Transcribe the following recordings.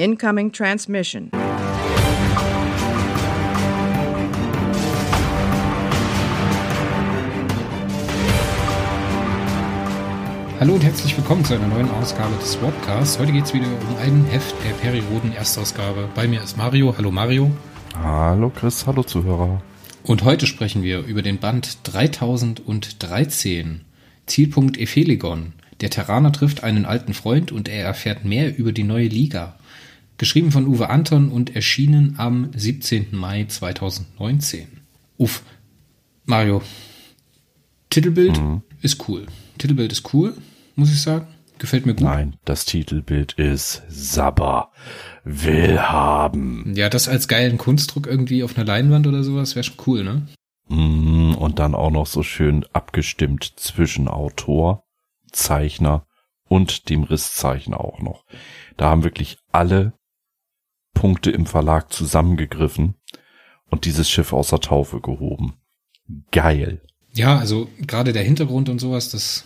Incoming transmission. Hallo und herzlich willkommen zu einer neuen Ausgabe des Swapcasts. Heute geht es wieder um ein Heft der Perioden Erstausgabe. Bei mir ist Mario. Hallo Mario. Hallo Chris, hallo Zuhörer. Und heute sprechen wir über den Band 3013. Zielpunkt Epheligon. Der Terraner trifft einen alten Freund und er erfährt mehr über die neue Liga. Geschrieben von Uwe Anton und erschienen am 17. Mai 2019. Uff, Mario. Titelbild mhm. ist cool. Titelbild ist cool muss ich sagen. Gefällt mir gut. Nein, das Titelbild ist Sabber. Will haben. Ja, das als geilen Kunstdruck irgendwie auf einer Leinwand oder sowas wäre schon cool, ne? Mm, und dann auch noch so schön abgestimmt zwischen Autor, Zeichner und dem Risszeichner auch noch. Da haben wirklich alle Punkte im Verlag zusammengegriffen und dieses Schiff aus der Taufe gehoben. Geil. Ja, also gerade der Hintergrund und sowas, das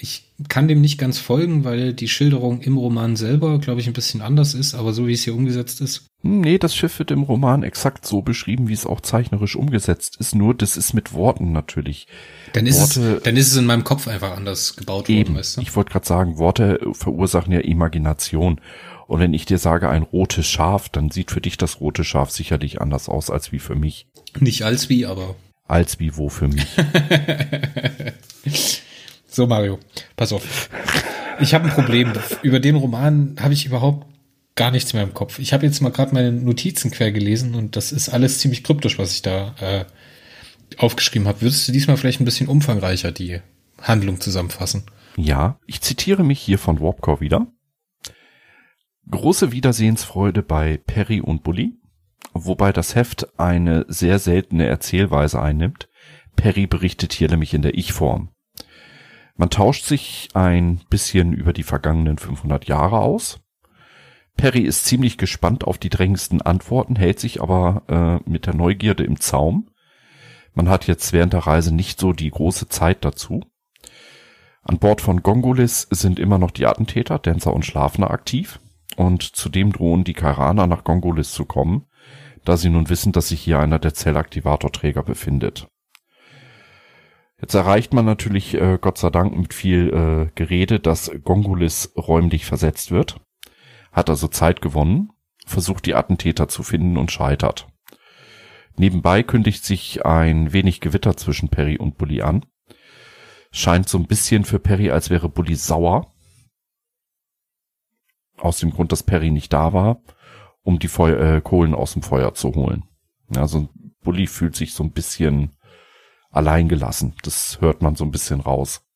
ich kann dem nicht ganz folgen, weil die Schilderung im Roman selber, glaube ich, ein bisschen anders ist, aber so wie es hier umgesetzt ist. Nee, das Schiff wird im Roman exakt so beschrieben, wie es auch zeichnerisch umgesetzt ist, nur das ist mit Worten natürlich. Dann ist, Worte, es, dann ist es in meinem Kopf einfach anders gebaut eben, worden, weißt du? Ich wollte gerade sagen, Worte verursachen ja Imagination. Und wenn ich dir sage ein rotes Schaf, dann sieht für dich das rote Schaf sicherlich anders aus als wie für mich. Nicht als wie, aber. Als wie wo für mich. So, Mario, pass auf. Ich habe ein Problem. Über den Roman habe ich überhaupt gar nichts mehr im Kopf. Ich habe jetzt mal gerade meine Notizen quer gelesen und das ist alles ziemlich kryptisch, was ich da äh, aufgeschrieben habe. Würdest du diesmal vielleicht ein bisschen umfangreicher die Handlung zusammenfassen? Ja, ich zitiere mich hier von Warpcore wieder. Große Wiedersehensfreude bei Perry und Bully, wobei das Heft eine sehr seltene Erzählweise einnimmt. Perry berichtet hier nämlich in der Ich-Form. Man tauscht sich ein bisschen über die vergangenen 500 Jahre aus. Perry ist ziemlich gespannt auf die drängendsten Antworten, hält sich aber äh, mit der Neugierde im Zaum. Man hat jetzt während der Reise nicht so die große Zeit dazu. An Bord von Gongolis sind immer noch die Attentäter, Dancer und Schlafner aktiv. Und zudem drohen die Karaner nach Gongolis zu kommen, da sie nun wissen, dass sich hier einer der Zellaktivatorträger befindet. Jetzt erreicht man natürlich, äh, Gott sei Dank, mit viel äh, Gerede, dass Gongulis räumlich versetzt wird. Hat also Zeit gewonnen, versucht die Attentäter zu finden und scheitert. Nebenbei kündigt sich ein wenig Gewitter zwischen Perry und Bully an. Scheint so ein bisschen für Perry, als wäre Bully sauer. Aus dem Grund, dass Perry nicht da war, um die Feu äh, Kohlen aus dem Feuer zu holen. Also Bully fühlt sich so ein bisschen allein gelassen. Das hört man so ein bisschen raus.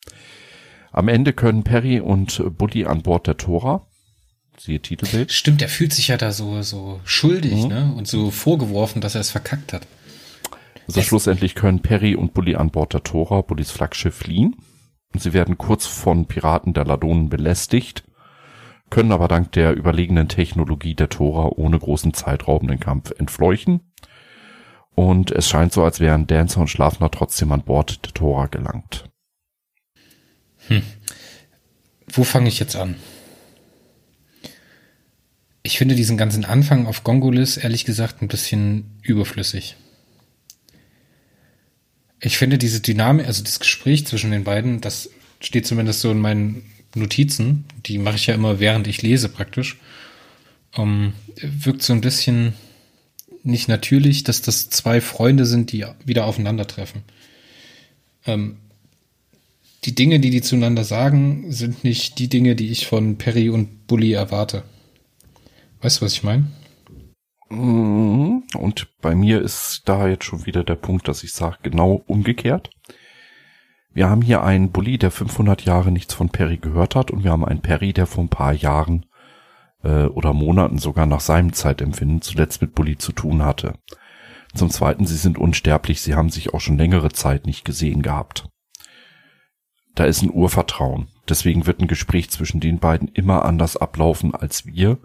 Am Ende können Perry und Buddy an Bord der Tora, siehe Titelbild. Stimmt, der fühlt sich ja da so, so schuldig, mhm. ne? Und so vorgeworfen, dass er es verkackt hat. Also es schlussendlich können Perry und Bully an Bord der Tora, Bullys Flaggschiff, fliehen. Und sie werden kurz von Piraten der Ladonen belästigt, können aber dank der überlegenen Technologie der Tora ohne großen zeitraubenden Kampf entfleuchen und es scheint so, als wären Dancer und Schlafner trotzdem an Bord der Tora gelangt. Hm. Wo fange ich jetzt an? Ich finde diesen ganzen Anfang auf Gongolis ehrlich gesagt ein bisschen überflüssig. Ich finde diese Dynamik, also das Gespräch zwischen den beiden, das steht zumindest so in meinen Notizen, die mache ich ja immer während ich lese praktisch, um, wirkt so ein bisschen nicht natürlich, dass das zwei Freunde sind, die wieder aufeinandertreffen. Ähm, die Dinge, die die zueinander sagen, sind nicht die Dinge, die ich von Perry und Bully erwarte. Weißt du, was ich meine? Mhm. Und bei mir ist da jetzt schon wieder der Punkt, dass ich sage, genau umgekehrt. Wir haben hier einen Bully, der 500 Jahre nichts von Perry gehört hat und wir haben einen Perry, der vor ein paar Jahren äh, oder Monaten sogar nach seinem Zeitempfinden zuletzt mit Bully zu tun hatte. Zum Zweiten, sie sind unsterblich, sie haben sich auch schon längere Zeit nicht gesehen gehabt. Da ist ein Urvertrauen. Deswegen wird ein Gespräch zwischen den beiden immer anders ablaufen, als wir,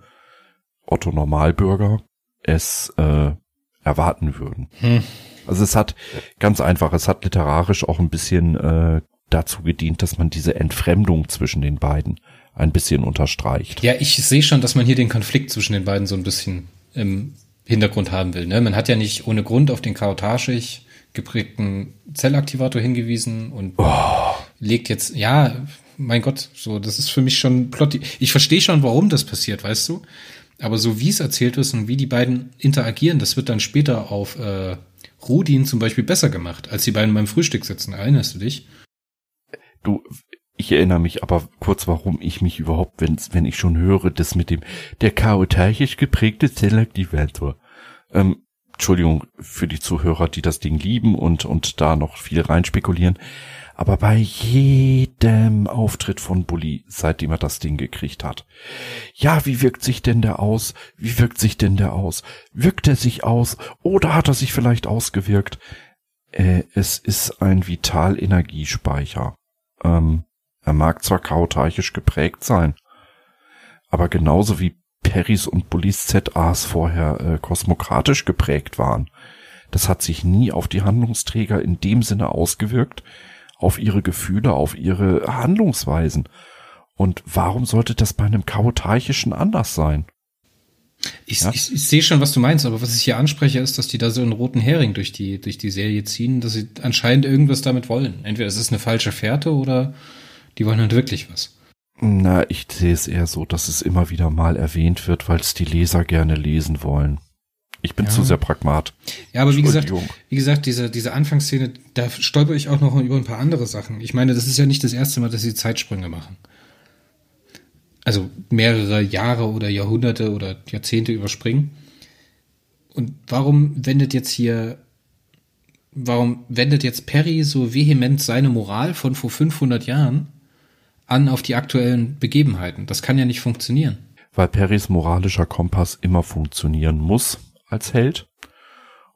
Otto Normalbürger, es äh, erwarten würden. Hm. Also es hat ganz einfach, es hat literarisch auch ein bisschen äh, dazu gedient, dass man diese Entfremdung zwischen den beiden ein bisschen unterstreicht. Ja, ich sehe schon, dass man hier den Konflikt zwischen den beiden so ein bisschen im Hintergrund haben will. Ne? Man hat ja nicht ohne Grund auf den chaotaschig geprägten Zellaktivator hingewiesen und oh. legt jetzt, ja, mein Gott, so, das ist für mich schon Plot. Ich verstehe schon, warum das passiert, weißt du? Aber so wie es erzählt ist und wie die beiden interagieren, das wird dann später auf äh, Rudin zum Beispiel besser gemacht, als die beiden beim Frühstück sitzen. Erinnerst du dich? Du, ich erinnere mich aber kurz, warum ich mich überhaupt, wenn, wenn ich schon höre, das mit dem, der chaotisch geprägte Zellaktivator. Ähm, Entschuldigung für die Zuhörer, die das Ding lieben und, und da noch viel reinspekulieren. Aber bei jedem Auftritt von Bully, seitdem er das Ding gekriegt hat. Ja, wie wirkt sich denn der aus? Wie wirkt sich denn der aus? Wirkt er sich aus? Oder hat er sich vielleicht ausgewirkt? Äh, es ist ein Vitalenergiespeicher. Ähm, er mag zwar kautarchisch geprägt sein, aber genauso wie Perrys und Bullys ZAs vorher äh, kosmokratisch geprägt waren. Das hat sich nie auf die Handlungsträger in dem Sinne ausgewirkt, auf ihre Gefühle, auf ihre Handlungsweisen. Und warum sollte das bei einem Chaotarchischen anders sein? Ich, ja? ich, ich sehe schon, was du meinst, aber was ich hier anspreche, ist, dass die da so einen roten Hering durch die, durch die Serie ziehen, dass sie anscheinend irgendwas damit wollen. Entweder es ist eine falsche Fährte oder die wollen halt wirklich was. Na, ich sehe es eher so, dass es immer wieder mal erwähnt wird, weil es die Leser gerne lesen wollen. Ich bin ja. zu sehr pragmat. Ja, aber wie gesagt, wie gesagt, diese, diese Anfangsszene, da stolper ich auch noch über ein paar andere Sachen. Ich meine, das ist ja nicht das erste Mal, dass sie Zeitsprünge machen. Also mehrere Jahre oder Jahrhunderte oder Jahrzehnte überspringen. Und warum wendet jetzt hier, warum wendet jetzt Perry so vehement seine Moral von vor 500 Jahren an auf die aktuellen Begebenheiten? Das kann ja nicht funktionieren. Weil Perrys moralischer Kompass immer funktionieren muss als Held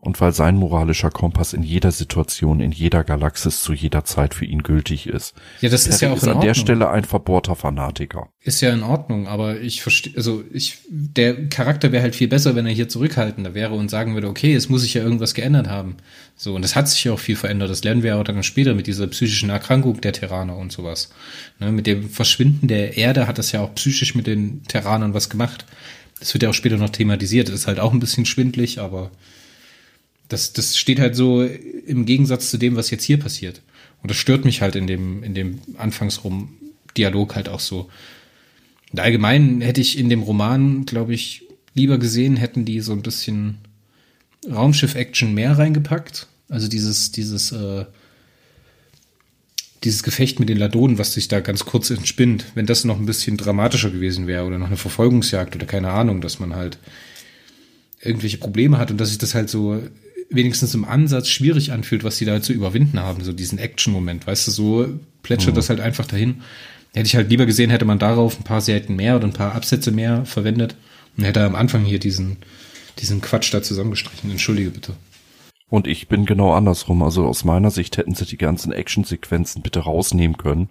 und weil sein moralischer Kompass in jeder Situation, in jeder Galaxis zu jeder Zeit für ihn gültig ist. Ja, das ist ja auch ist an der Stelle ein verbohrter Fanatiker. Ist ja in Ordnung, aber ich verstehe, also ich, der Charakter wäre halt viel besser, wenn er hier zurückhaltender wäre und sagen würde, okay, es muss sich ja irgendwas geändert haben. So, und es hat sich ja auch viel verändert. Das lernen wir auch dann später mit dieser psychischen Erkrankung der Terraner und sowas. Ne, mit dem Verschwinden der Erde hat das ja auch psychisch mit den Terranern was gemacht. Das wird ja auch später noch thematisiert. Das ist halt auch ein bisschen schwindlig, aber das, das steht halt so im Gegensatz zu dem, was jetzt hier passiert. Und das stört mich halt in dem, in dem Anfangsrum Dialog halt auch so. Und allgemein hätte ich in dem Roman, glaube ich, lieber gesehen, hätten die so ein bisschen Raumschiff-Action mehr reingepackt. Also dieses, dieses, äh, dieses Gefecht mit den Ladonen, was sich da ganz kurz entspinnt, wenn das noch ein bisschen dramatischer gewesen wäre oder noch eine Verfolgungsjagd oder keine Ahnung, dass man halt irgendwelche Probleme hat und dass sich das halt so wenigstens im Ansatz schwierig anfühlt, was sie da zu überwinden haben, so diesen Action-Moment, weißt du, so plätschert mhm. das halt einfach dahin. Hätte ich halt lieber gesehen, hätte man darauf ein paar Seiten mehr oder ein paar Absätze mehr verwendet und hätte am Anfang hier diesen, diesen Quatsch da zusammengestrichen. Entschuldige bitte. Und ich bin genau andersrum. Also aus meiner Sicht hätten sie die ganzen Actionsequenzen bitte rausnehmen können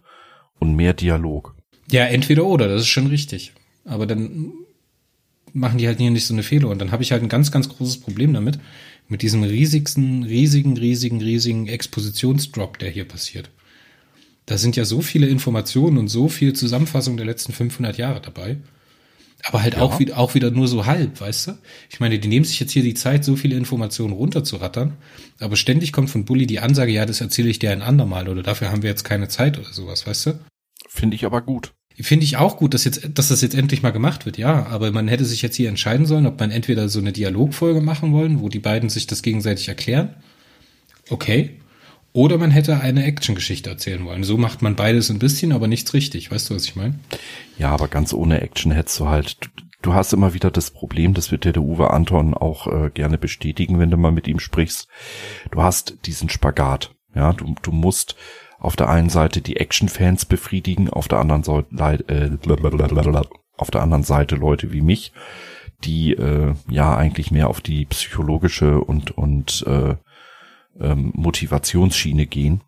und mehr Dialog. Ja, entweder oder, das ist schon richtig. Aber dann machen die halt hier nicht so eine Fehler. Und dann habe ich halt ein ganz, ganz großes Problem damit, mit diesem riesigsten, riesigen, riesigen, riesigen Expositionsdrop, der hier passiert. Da sind ja so viele Informationen und so viel Zusammenfassung der letzten 500 Jahre dabei. Aber halt ja. auch, wieder, auch wieder nur so halb, weißt du? Ich meine, die nehmen sich jetzt hier die Zeit, so viele Informationen runterzurattern, aber ständig kommt von Bully die Ansage, ja, das erzähle ich dir ein andermal oder dafür haben wir jetzt keine Zeit oder sowas, weißt du? Finde ich aber gut. Finde ich auch gut, dass jetzt, dass das jetzt endlich mal gemacht wird, ja. Aber man hätte sich jetzt hier entscheiden sollen, ob man entweder so eine Dialogfolge machen wollen, wo die beiden sich das gegenseitig erklären. Okay. Oder man hätte eine Actiongeschichte erzählen wollen. So macht man beides ein bisschen, aber nichts richtig. Weißt du, was ich meine? Ja, aber ganz ohne Action hättest du halt. Du, du hast immer wieder das Problem, das wird dir der Uwe Anton auch äh, gerne bestätigen, wenn du mal mit ihm sprichst. Du hast diesen Spagat. Ja, du, du musst auf der einen Seite die Action-Fans befriedigen, auf der anderen Seite äh, auf der anderen Seite Leute wie mich, die äh, ja eigentlich mehr auf die psychologische und und äh, ähm, Motivationsschiene gehen.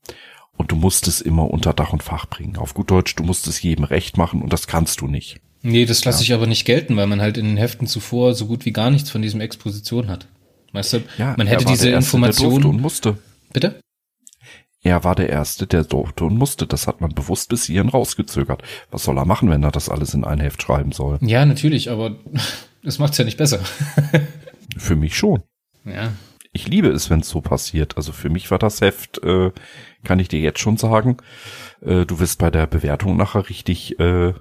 Und du musst es immer unter Dach und Fach bringen. Auf gut Deutsch, du musst es jedem recht machen und das kannst du nicht. Nee, das lasse ja. ich aber nicht gelten, weil man halt in den Heften zuvor so gut wie gar nichts von diesem Exposition hat. Weißt du, ja, man hätte diese Information. und musste. Bitte? Er war der Erste, der durfte und musste. Das hat man bewusst bis hierhin rausgezögert. Was soll er machen, wenn er das alles in ein Heft schreiben soll? Ja, natürlich, aber das macht's ja nicht besser. Für mich schon. ja. Ich liebe es, wenn es so passiert. Also für mich war das Heft, äh, kann ich dir jetzt schon sagen, äh, du wirst bei der Bewertung nachher richtig äh,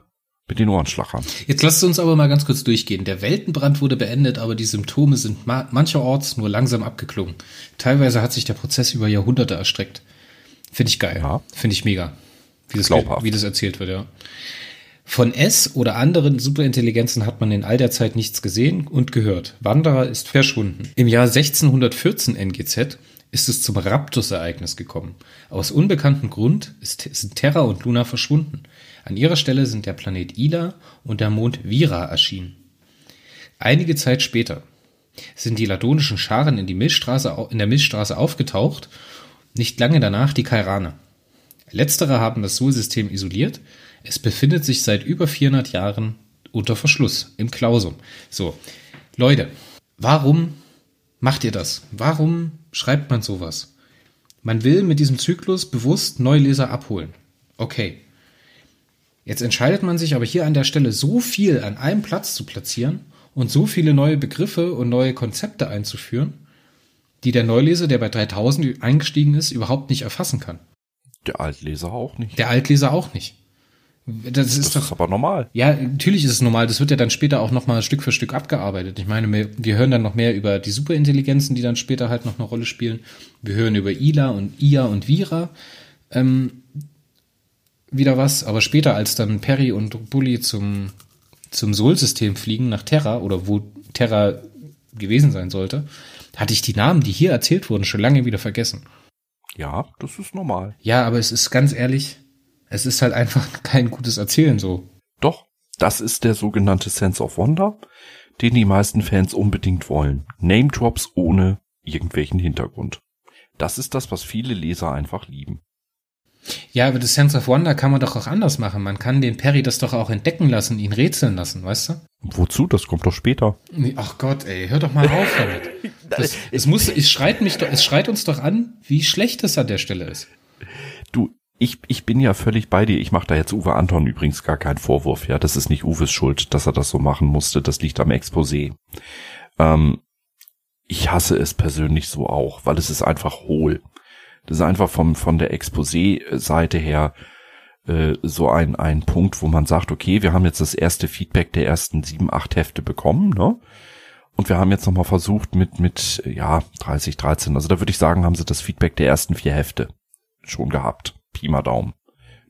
mit den Ohren schlachern. Jetzt lasst uns aber mal ganz kurz durchgehen. Der Weltenbrand wurde beendet, aber die Symptome sind ma mancherorts nur langsam abgeklungen. Teilweise hat sich der Prozess über Jahrhunderte erstreckt. Finde ich geil. Ja. Finde ich mega. Wie das, wie das erzählt wird, ja. Von S oder anderen Superintelligenzen hat man in all der Zeit nichts gesehen und gehört. Wanderer ist verschwunden. Im Jahr 1614 NGZ ist es zum Raptus-Ereignis gekommen. Aus unbekanntem Grund sind Terra und Luna verschwunden. An ihrer Stelle sind der Planet Ila und der Mond Vira erschienen. Einige Zeit später sind die ladonischen Scharen in, die Milchstraße, in der Milchstraße aufgetaucht, nicht lange danach die Kairaner. Letztere haben das Sol-System isoliert. Es befindet sich seit über 400 Jahren unter Verschluss im Klausum. So, Leute, warum macht ihr das? Warum schreibt man sowas? Man will mit diesem Zyklus bewusst Neuleser abholen. Okay. Jetzt entscheidet man sich aber hier an der Stelle so viel an einem Platz zu platzieren und so viele neue Begriffe und neue Konzepte einzuführen, die der Neuleser, der bei 3000 eingestiegen ist, überhaupt nicht erfassen kann. Der Altleser auch nicht. Der Altleser auch nicht. Das ist das doch ist aber normal. ja, natürlich ist es normal. Das wird ja dann später auch nochmal Stück für Stück abgearbeitet. Ich meine, wir, wir hören dann noch mehr über die Superintelligenzen, die dann später halt noch eine Rolle spielen. Wir hören über Ila und Ia und Vira ähm, wieder was. Aber später, als dann Perry und Bully zum, zum Sol-System fliegen, nach Terra, oder wo Terra gewesen sein sollte, hatte ich die Namen, die hier erzählt wurden, schon lange wieder vergessen. Ja, das ist normal. Ja, aber es ist ganz ehrlich, es ist halt einfach kein gutes Erzählen so. Doch, das ist der sogenannte Sense of Wonder, den die meisten Fans unbedingt wollen. Name Drops ohne irgendwelchen Hintergrund. Das ist das, was viele Leser einfach lieben. Ja, aber das Sense of Wonder kann man doch auch anders machen. Man kann den Perry das doch auch entdecken lassen, ihn rätseln lassen, weißt du? Wozu? Das kommt doch später. Ach Gott, ey, hör doch mal auf damit. Das, es muss, es schreit mich doch, es schreit uns doch an, wie schlecht es an der Stelle ist. Du, ich, ich bin ja völlig bei dir. Ich mache da jetzt Uwe Anton übrigens gar keinen Vorwurf. Ja, das ist nicht Uwes Schuld, dass er das so machen musste. Das liegt am Exposé. Ähm, ich hasse es persönlich so auch, weil es ist einfach hohl. Das ist einfach vom, von der Exposé-Seite her äh, so ein, ein Punkt, wo man sagt, okay, wir haben jetzt das erste Feedback der ersten sieben, acht Hefte bekommen, ne? Und wir haben jetzt nochmal versucht mit, mit, ja, 30, 13, also da würde ich sagen, haben sie das Feedback der ersten vier Hefte schon gehabt. Pi mal Daumen.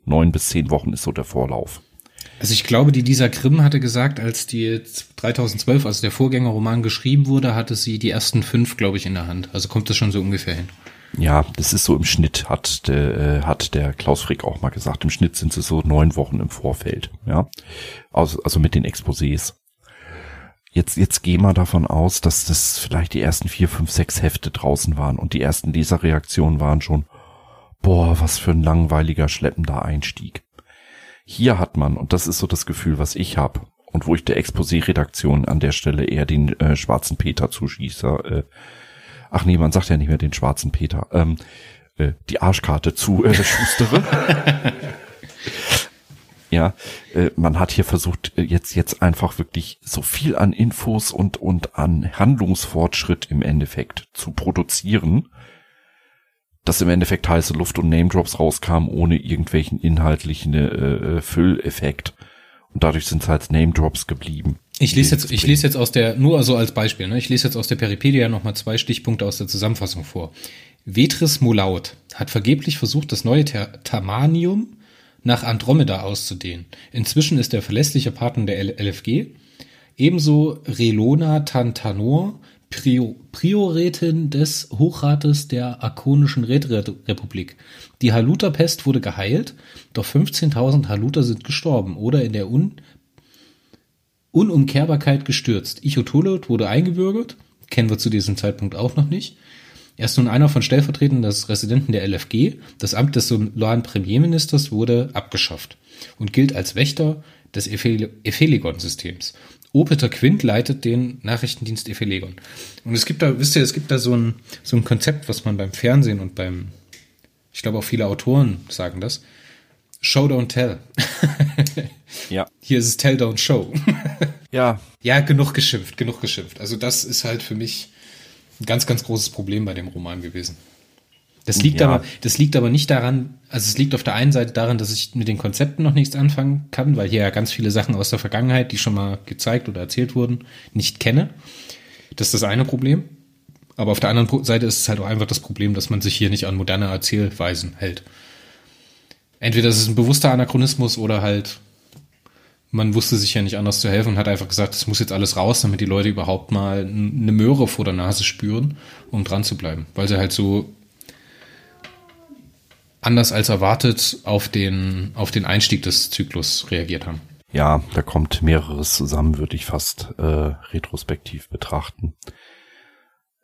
Neun bis zehn Wochen ist so der Vorlauf. Also ich glaube, die Lisa Grimm hatte gesagt, als die 3012, also der Vorgängerroman geschrieben wurde, hatte sie die ersten fünf, glaube ich, in der Hand. Also kommt das schon so ungefähr hin. Ja, das ist so im Schnitt, hat der, äh, hat der Klaus Frick auch mal gesagt. Im Schnitt sind sie so neun Wochen im Vorfeld, ja. Also, also mit den Exposés. Jetzt, jetzt gehen wir davon aus, dass das vielleicht die ersten vier, fünf, sechs Hefte draußen waren und die ersten Leserreaktionen waren schon, boah, was für ein langweiliger, schleppender Einstieg. Hier hat man, und das ist so das Gefühl, was ich habe, und wo ich der Exposé-Redaktion an der Stelle eher den äh, schwarzen Peter zuschieße, äh, ach nee, man sagt ja nicht mehr den schwarzen Peter, ähm, äh, die Arschkarte zu äh, schustere. ja, äh, man hat hier versucht, äh, jetzt, jetzt einfach wirklich so viel an Infos und, und an Handlungsfortschritt im Endeffekt zu produzieren, dass im Endeffekt heiße Luft und Name Drops rauskamen, ohne irgendwelchen inhaltlichen äh, äh, Fülleffekt. Und dadurch sind es halt Name Drops geblieben. Ich lese jetzt, ich lese jetzt aus der, nur so als Beispiel, ne? ich lese jetzt aus der Peripedia nochmal zwei Stichpunkte aus der Zusammenfassung vor. Vetris Molaut hat vergeblich versucht, das neue Ter Tamanium nach Andromeda auszudehnen. Inzwischen ist er verlässlicher Partner der L LFG. Ebenso Relona Tantanor, Prio Prioretin des Hochrates der Akonischen Räterepublik. Die Haluta-Pest wurde geheilt, doch 15.000 Haluter sind gestorben oder in der Un Unumkehrbarkeit gestürzt. Ichotolot wurde eingebürgert, kennen wir zu diesem Zeitpunkt auch noch nicht. Er ist nun einer von Stellvertretern des Residenten der LFG. Das Amt des solaren Premierministers wurde abgeschafft und gilt als Wächter des Epheligon-Systems. Opeter Quint leitet den Nachrichtendienst Ephelegon. Und es gibt da, wisst ihr, es gibt da so ein, so ein Konzept, was man beim Fernsehen und beim, ich glaube auch viele Autoren sagen das. Show don't tell. Ja. Hier ist es Tell don't show. Ja, ja, genug geschimpft, genug geschimpft. Also das ist halt für mich ein ganz, ganz großes Problem bei dem Roman gewesen. Das liegt Ja. aber, das liegt aber nicht daran, also es liegt auf der einen Seite daran, dass ich mit den Konzepten noch nichts anfangen kann, weil hier ja ganz viele Sachen aus der Vergangenheit, die schon mal gezeigt oder erzählt wurden, nicht kenne. Das ist das eine Problem. Aber auf der anderen Seite ist es halt auch einfach das Problem, dass man sich hier nicht an moderne Erzählweisen hält. Entweder ist es ein bewusster Anachronismus oder halt man wusste sich ja nicht anders zu helfen und hat einfach gesagt, es muss jetzt alles raus, damit die Leute überhaupt mal eine Möhre vor der Nase spüren, um dran zu bleiben. Weil sie halt so anders als erwartet auf den, auf den Einstieg des Zyklus reagiert haben. ja, da kommt mehreres zusammen, würde ich fast äh, retrospektiv betrachten.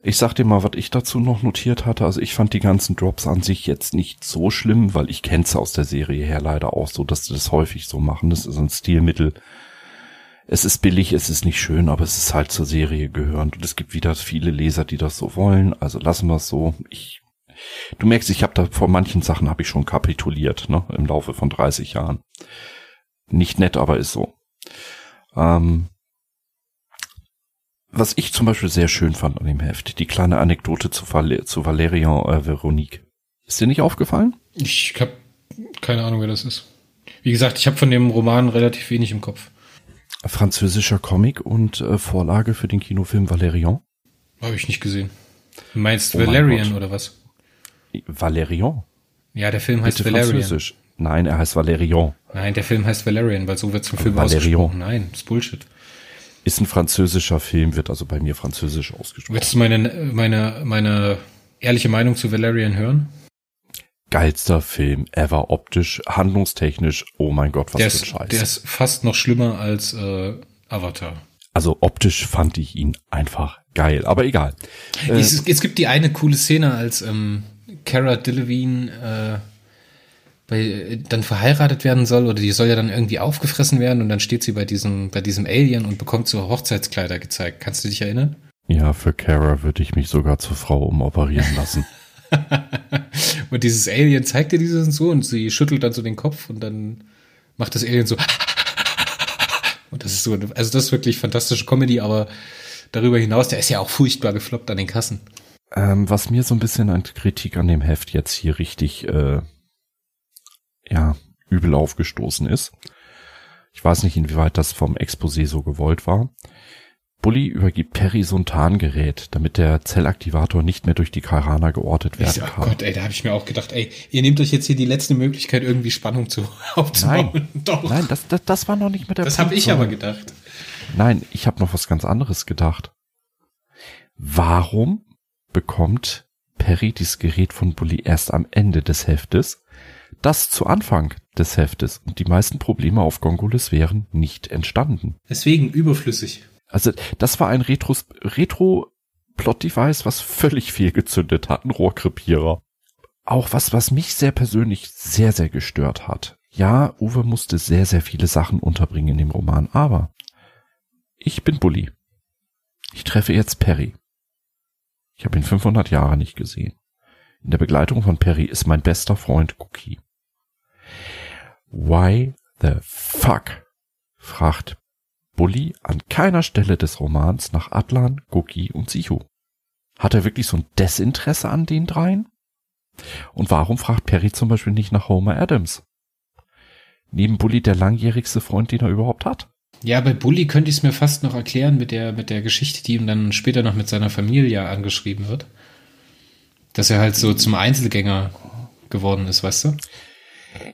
Ich sag dir mal, was ich dazu noch notiert hatte. Also ich fand die ganzen Drops an sich jetzt nicht so schlimm, weil ich kenn's aus der Serie her leider auch so, dass sie das häufig so machen. Das ist ein Stilmittel. Es ist billig, es ist nicht schön, aber es ist halt zur Serie gehörend. Und es gibt wieder viele Leser, die das so wollen. Also lassen wir es so. Ich, du merkst, ich habe da vor manchen Sachen habe ich schon kapituliert, ne, im Laufe von 30 Jahren. Nicht nett, aber ist so. Ähm, was ich zum Beispiel sehr schön fand an dem Heft, die kleine Anekdote zu, Val zu Valerian äh, Veronique. Ist dir nicht aufgefallen? Ich habe keine Ahnung, wer das ist. Wie gesagt, ich habe von dem Roman relativ wenig im Kopf. Französischer Comic und äh, Vorlage für den Kinofilm Valerian. Habe ich nicht gesehen. Du meinst Oh Valerian oder was? Valerian. Ja, der Film heißt Bitte Valerian. Französisch. Nein, er heißt Valerian. Nein, der Film heißt Valerian, weil so wird zum Film Valerian. ausgesprochen. Nein, ist Bullshit. Ist ein französischer Film, wird also bei mir französisch ausgesprochen. Willst du meine, meine, meine ehrliche Meinung zu Valerian hören? Geilster Film ever, optisch, handlungstechnisch. Oh mein Gott, was Der für ein Scheiß. der ist fast noch schlimmer als äh, Avatar. also optisch fand ich ihn einfach geil, aber egal. Äh, Es, es gibt die eine coole Szene, als ähm, Cara Delevingne äh, bei, dann verheiratet werden soll oder die soll ja dann irgendwie aufgefressen werden und dann steht sie bei diesem, bei diesem Alien und bekommt so Hochzeitskleider gezeigt. Kannst du dich erinnern? ja, für Kara würde ich mich sogar zur Frau umoperieren lassen. Und dieses Alien zeigt ihr dieses und so und sie schüttelt dann so den Kopf und dann macht das Alien so. Und das ist so, also das ist wirklich fantastische Comedy, aber darüber hinaus, der ist ja auch furchtbar gefloppt an den Kassen. Ähm, was mir so ein bisschen an Kritik an dem Heft jetzt hier richtig, äh, ja, übel aufgestoßen ist. Ich weiß nicht, inwieweit das vom Exposé so gewollt war. Bully übergibt Perry so ein Tarngerät, damit der Zellaktivator nicht mehr durch die Karana geortet werden so, oh kann. Gott, ey, da habe ich mir auch gedacht, ey, ihr nehmt euch jetzt hier die letzte Möglichkeit, irgendwie Spannung zu aufzubauen. Doch. Nein, das, das, das war noch nicht mit der das habe ich aber gedacht. Nein, ich habe noch was ganz anderes gedacht. Warum bekommt Perry dieses Gerät von Bully erst am Ende des Heftes? Das zu Anfang des Heftes und die meisten Probleme auf Gongoles wären nicht entstanden. Deswegen überflüssig. Also das war ein Retros Retro Plot Device, was völlig fehlgezündet hat, ein Rohrkrepierer. Auch was, was mich sehr persönlich sehr, sehr gestört hat. Ja, Uwe musste sehr, sehr viele Sachen unterbringen in dem Roman, aber ich bin Bully. Ich treffe jetzt Perry. Ich habe ihn 500 Jahre nicht gesehen. In der Begleitung von Perry ist mein bester Freund Cookie. Why the fuck? fragt Bully an keiner Stelle des Romans nach Atlan, Cookie und Sichu. Hat er wirklich so ein Desinteresse an den dreien? Und warum fragt Perry zum Beispiel nicht nach Homer Adams? Neben Bully der langjährigste Freund, den er überhaupt hat. Ja, bei Bully könnte ich es mir fast noch erklären mit der, mit der Geschichte, die ihm dann später noch mit seiner Familie angeschrieben wird. Dass er halt so zum Einzelgänger geworden ist, weißt du?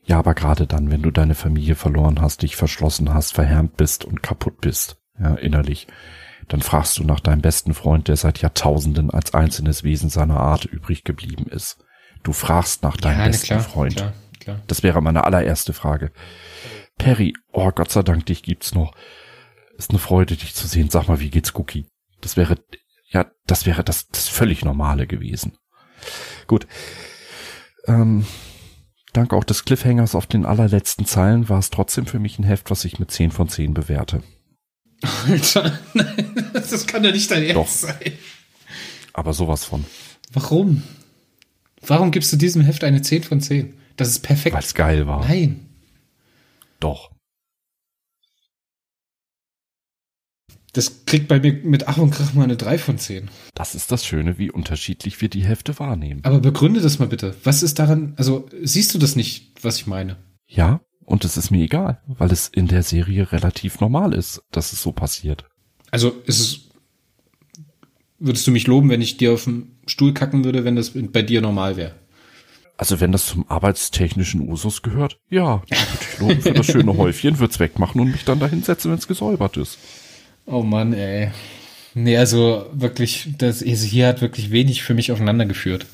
Ja, aber gerade dann, wenn du deine Familie verloren hast, dich verschlossen hast, verhärmt bist und kaputt bist, ja, innerlich, dann fragst du nach deinem besten Freund, der seit Jahrtausenden als einzelnes Wesen seiner Art übrig geblieben ist. Du fragst nach deinem ja, besten klar, Freund. klar, klar. Das wäre meine allererste Frage. Perry, oh Gott sei Dank, dich gibt's noch. Ist eine Freude, dich zu sehen. Sag mal, wie geht's Cookie? Das wäre, ja, das wäre das, das völlig Normale gewesen. Gut. Ähm, dank auch des Cliffhangers auf den allerletzten Zeilen war es trotzdem für mich ein Heft, was ich mit 10 von 10 bewerte. Alter, nein, das kann ja nicht dein Doch. Ernst sein. Aber sowas von. Warum? Warum gibst du diesem Heft eine 10 von 10? Das ist perfekt. Weil es geil war. Nein. Doch. Das kriegt bei mir mit Ach und Krach mal eine 3 von 10. Das ist das Schöne, wie unterschiedlich wir die Hefte wahrnehmen. Aber begründe das mal bitte. Was ist daran, also siehst du das nicht, was ich meine? Ja, und es ist mir egal, weil es in der Serie relativ normal ist, dass es so passiert. Also ist es, würdest du mich loben, wenn ich dir auf den Stuhl kacken würde, wenn das bei dir normal wäre? Also wenn das zum arbeitstechnischen Usus gehört, ja, loben für das schöne Häufchen, wird's wegmachen und mich dann dahin setzen, wenn es gesäubert ist. Oh Mann, ey. Nee, also wirklich, das also hier hat wirklich wenig für mich aufeinander geführt.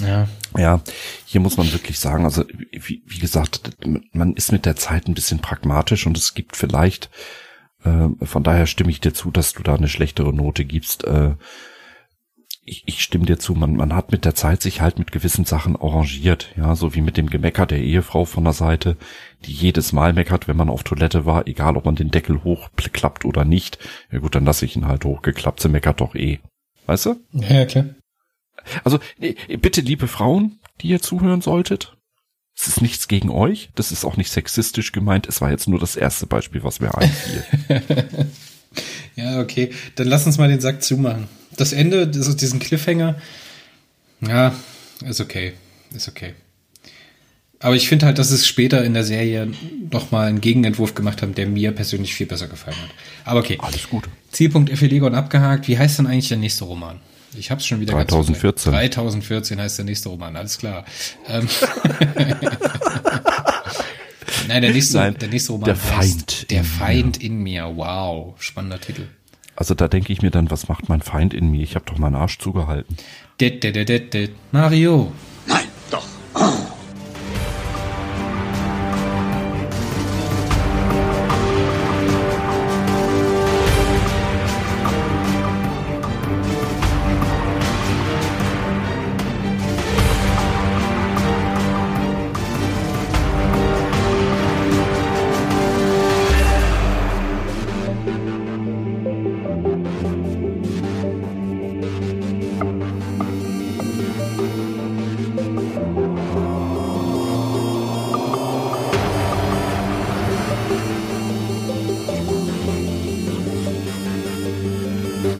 Ja. Ja, hier muss man wirklich sagen, also wie, wie gesagt, man ist mit der Zeit ein bisschen pragmatisch und es gibt vielleicht, äh, von daher stimme ich dir zu, dass du da eine schlechtere Note gibst. Äh, ich, ich stimme dir zu, man, man hat mit der Zeit sich halt mit gewissen Sachen arrangiert, ja, so wie mit dem Gemecker der Ehefrau von der Seite, die jedes Mal meckert, wenn man auf Toilette war, egal ob man den Deckel hochklappt oder nicht. Ja gut, dann lasse ich ihn halt hochgeklappt, sie meckert doch eh. Weißt du? Ja, klar. Also bitte, liebe Frauen, die ihr zuhören solltet, es ist nichts gegen euch, das ist auch nicht sexistisch gemeint, es war jetzt nur das erste Beispiel, was mir einfiel. ja, okay, dann lass uns mal den Sack zumachen. Das Ende, also diesen Cliffhanger, ja, ist okay, ist okay. Aber ich finde halt, dass es später in der Serie noch mal einen Gegenentwurf gemacht haben, der mir persönlich viel besser gefallen hat. Aber okay. Alles gut. Zielpunkt Ephelegon abgehakt. Wie heißt denn eigentlich der nächste Roman? Ich habe es schon wieder 2014. 3014 heißt der nächste Roman, alles klar. Ähm Nein, der nächste, Nein, der nächste Roman der Feind Der in Feind in mir. Wow, spannender Titel. Also da denke ich mir dann, was macht mein Feind in mir? Ich habe doch meinen Arsch zugehalten. Det, det, det, det, det. Mario,